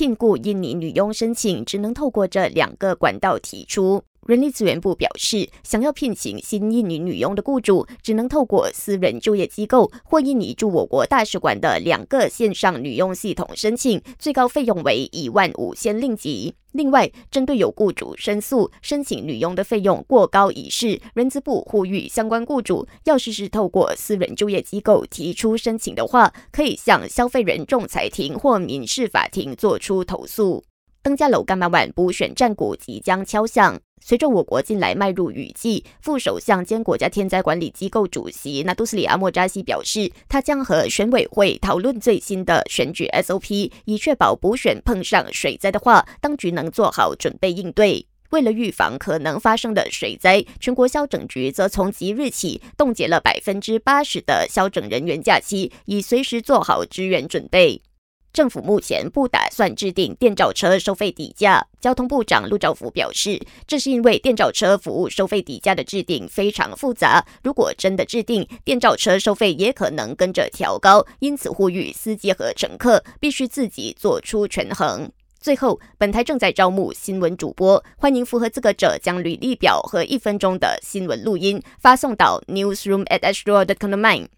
聘雇印尼女佣申请只能透过这两个管道提出。人力资源部表示，想要聘请新印尼女佣的雇主，只能透过私人就业机构或印尼驻我国大使馆的两个线上女佣系统申请，最高费用为一万五千令吉。另外，针对有雇主申诉申请女佣的费用过高一事，人资部呼吁相关雇主，要是是透过私人就业机构提出申请的话，可以向消费人仲裁庭或民事法庭作出投诉。登嘉楼干妈碗补选战鼓即将敲响。随着我国近来迈入雨季，副首相兼国家天灾管理机构主席纳杜斯里阿莫扎西表示，他将和选委会讨论最新的选举 SOP，以确保补选碰上水灾的话，当局能做好准备应对。为了预防可能发生的水灾，全国消整局则从即日起冻结了百分之八十的消整人员假期，以随时做好支援准备。政府目前不打算制定电召车收费底价。交通部长陆兆福表示，这是因为电召车服务收费底价的制定非常复杂，如果真的制定电召车收费，也可能跟着调高。因此，呼吁司机和乘客必须自己做出权衡。最后，本台正在招募新闻主播，欢迎符合资格者将履历表和一分钟的新闻录音发送到 newsroom at astro dot com